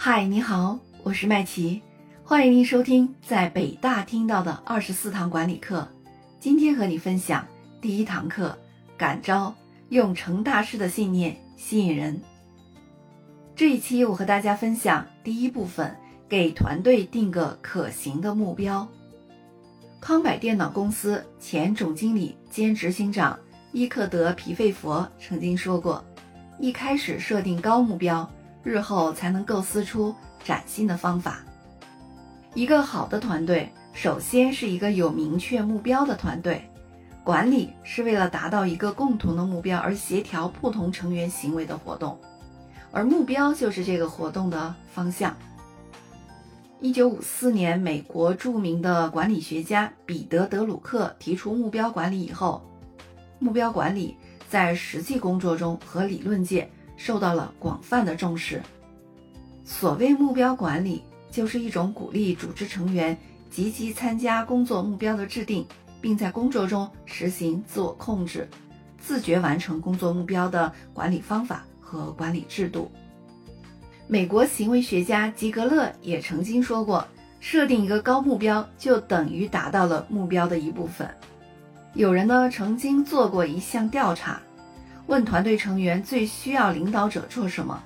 嗨，你好，我是麦琪，欢迎您收听在北大听到的二十四堂管理课。今天和你分享第一堂课：感召，用成大事的信念吸引人。这一期我和大家分享第一部分，给团队定个可行的目标。康柏电脑公司前总经理兼执行长伊克德皮费佛曾经说过：“一开始设定高目标。”日后才能构思出崭新的方法。一个好的团队，首先是一个有明确目标的团队。管理是为了达到一个共同的目标而协调不同成员行为的活动，而目标就是这个活动的方向。一九五四年，美国著名的管理学家彼得·德鲁克提出目标管理以后，目标管理在实际工作中和理论界。受到了广泛的重视。所谓目标管理，就是一种鼓励组织成员积极参加工作目标的制定，并在工作中实行自我控制、自觉完成工作目标的管理方法和管理制度。美国行为学家吉格勒也曾经说过：“设定一个高目标，就等于达到了目标的一部分。”有人呢曾经做过一项调查。问团队成员最需要领导者做什么？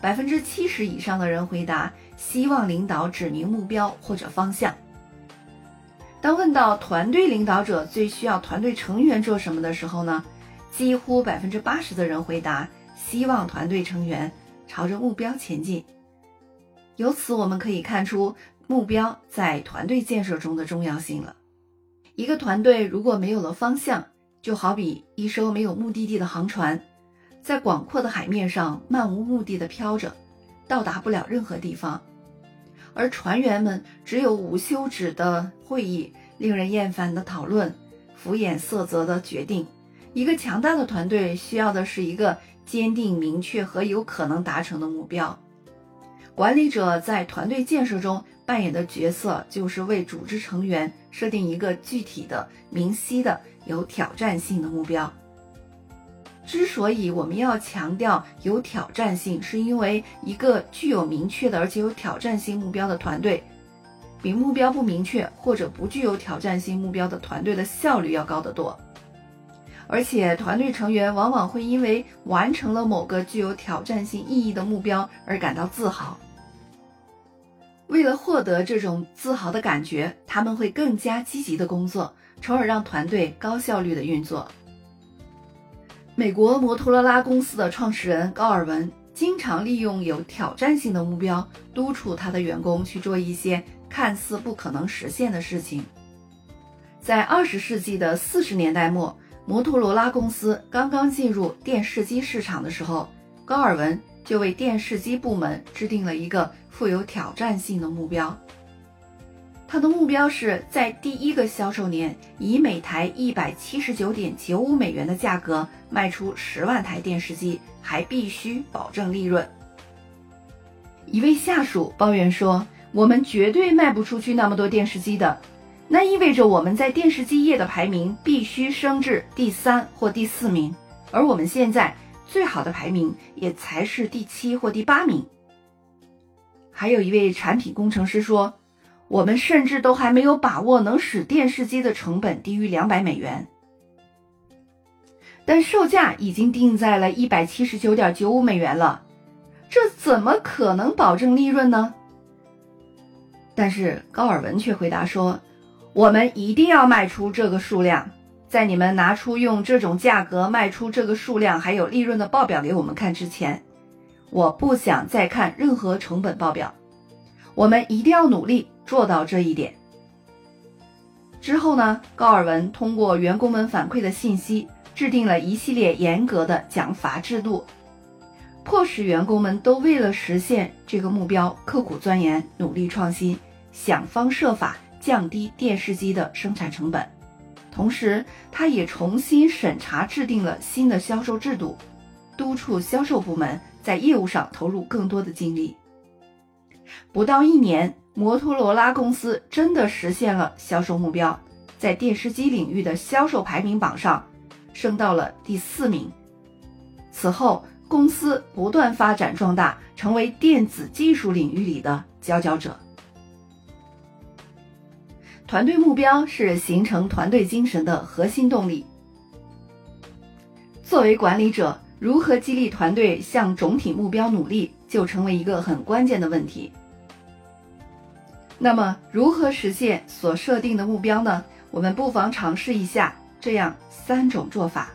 百分之七十以上的人回答希望领导指明目标或者方向。当问到团队领导者最需要团队成员做什么的时候呢？几乎百分之八十的人回答希望团队成员朝着目标前进。由此我们可以看出目标在团队建设中的重要性了。一个团队如果没有了方向，就好比一艘没有目的地的航船，在广阔的海面上漫无目的的飘着，到达不了任何地方。而船员们只有无休止的会议、令人厌烦的讨论、敷衍塞责的决定。一个强大的团队需要的是一个坚定、明确和有可能达成的目标。管理者在团队建设中扮演的角色，就是为组织成员设定一个具体的、明晰的。有挑战性的目标。之所以我们要强调有挑战性，是因为一个具有明确的而且有挑战性目标的团队，比目标不明确或者不具有挑战性目标的团队的效率要高得多。而且，团队成员往往会因为完成了某个具有挑战性意义的目标而感到自豪。为了获得这种自豪的感觉，他们会更加积极的工作。从而让团队高效率的运作。美国摩托罗拉公司的创始人高尔文经常利用有挑战性的目标，督促他的员工去做一些看似不可能实现的事情。在二十世纪的四十年代末，摩托罗拉公司刚刚进入电视机市场的时候，高尔文就为电视机部门制定了一个富有挑战性的目标。他的目标是在第一个销售年，以每台一百七十九点九五美元的价格卖出十万台电视机，还必须保证利润。一位下属抱怨说：“我们绝对卖不出去那么多电视机的，那意味着我们在电视机业的排名必须升至第三或第四名，而我们现在最好的排名也才是第七或第八名。”还有一位产品工程师说。我们甚至都还没有把握能使电视机的成本低于两百美元，但售价已经定在了一百七十九点九五美元了，这怎么可能保证利润呢？但是高尔文却回答说：“我们一定要卖出这个数量，在你们拿出用这种价格卖出这个数量还有利润的报表给我们看之前，我不想再看任何成本报表。我们一定要努力。”做到这一点之后呢，高尔文通过员工们反馈的信息，制定了一系列严格的奖罚制度，迫使员工们都为了实现这个目标刻苦钻研、努力创新，想方设法降低电视机的生产成本。同时，他也重新审查制定了新的销售制度，督促销售部门在业务上投入更多的精力。不到一年。摩托罗拉公司真的实现了销售目标，在电视机领域的销售排名榜上升到了第四名。此后，公司不断发展壮大，成为电子技术领域里的佼佼者。团队目标是形成团队精神的核心动力。作为管理者，如何激励团队向总体目标努力，就成为一个很关键的问题。那么，如何实现所设定的目标呢？我们不妨尝试一下这样三种做法。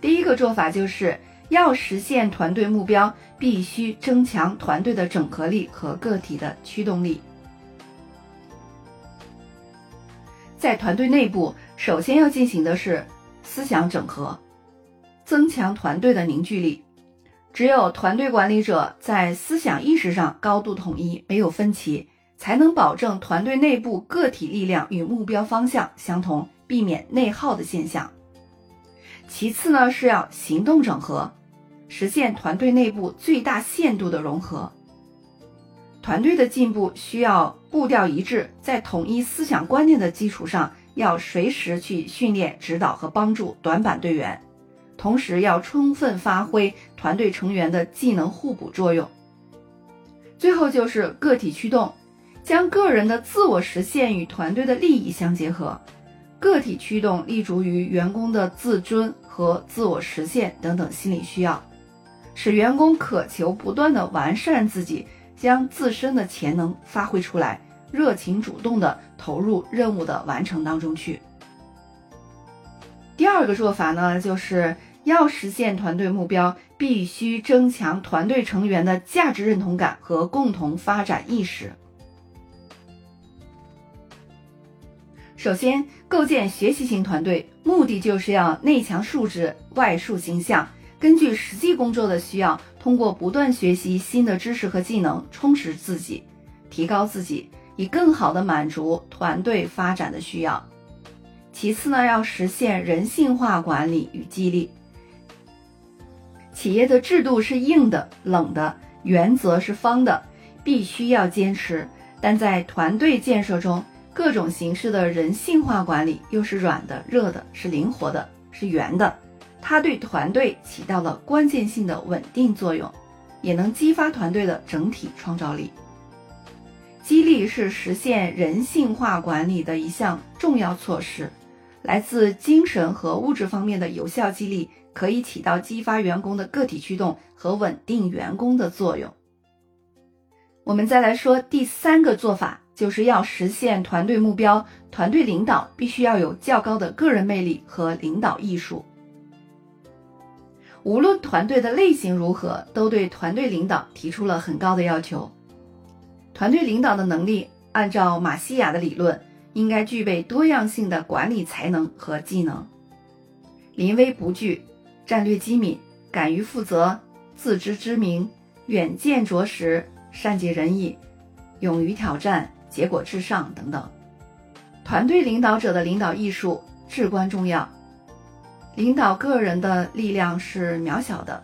第一个做法就是要实现团队目标，必须增强团队的整合力和个体的驱动力。在团队内部，首先要进行的是思想整合，增强团队的凝聚力。只有团队管理者在思想意识上高度统一，没有分歧，才能保证团队内部个体力量与目标方向相同，避免内耗的现象。其次呢，是要行动整合，实现团队内部最大限度的融合。团队的进步需要步调一致，在统一思想观念的基础上，要随时去训练、指导和帮助短板队员，同时要充分发挥团队成员的技能互补作用。最后就是个体驱动，将个人的自我实现与团队的利益相结合。个体驱动立足于员工的自尊和自我实现等等心理需要，使员工渴求不断的完善自己。将自身的潜能发挥出来，热情主动地投入任务的完成当中去。第二个做法呢，就是要实现团队目标，必须增强团队成员的价值认同感和共同发展意识。首先，构建学习型团队，目的就是要内强素质，外树形象。根据实际工作的需要，通过不断学习新的知识和技能，充实自己，提高自己，以更好的满足团队发展的需要。其次呢，要实现人性化管理与激励。企业的制度是硬的、冷的，原则是方的，必须要坚持。但在团队建设中，各种形式的人性化管理又是软的、热的，是灵活的，是圆的。它对团队起到了关键性的稳定作用，也能激发团队的整体创造力。激励是实现人性化管理的一项重要措施，来自精神和物质方面的有效激励，可以起到激发员工的个体驱动和稳定员工的作用。我们再来说第三个做法，就是要实现团队目标，团队领导必须要有较高的个人魅力和领导艺术。无论团队的类型如何，都对团队领导提出了很高的要求。团队领导的能力，按照马西亚的理论，应该具备多样性的管理才能和技能：临危不惧、战略机敏、敢于负责、自知之明、远见卓识、善解人意、勇于挑战、结果至上等等。团队领导者的领导艺术至关重要。领导个人的力量是渺小的，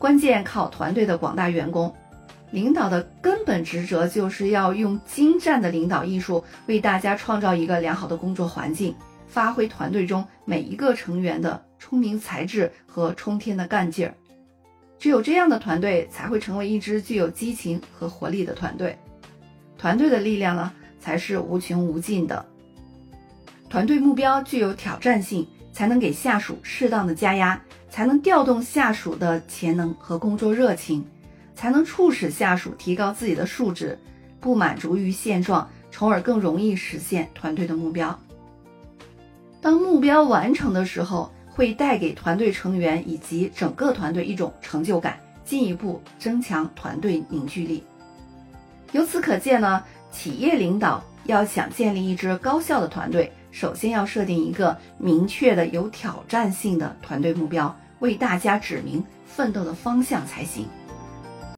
关键靠团队的广大员工。领导的根本职责就是要用精湛的领导艺术，为大家创造一个良好的工作环境，发挥团队中每一个成员的聪明才智和冲天的干劲儿。只有这样的团队，才会成为一支具有激情和活力的团队。团队的力量呢，才是无穷无尽的。团队目标具有挑战性。才能给下属适当的加压，才能调动下属的潜能和工作热情，才能促使下属提高自己的素质，不满足于现状，从而更容易实现团队的目标。当目标完成的时候，会带给团队成员以及整个团队一种成就感，进一步增强团队凝聚力。由此可见呢，企业领导要想建立一支高效的团队。首先要设定一个明确的、有挑战性的团队目标，为大家指明奋斗的方向才行。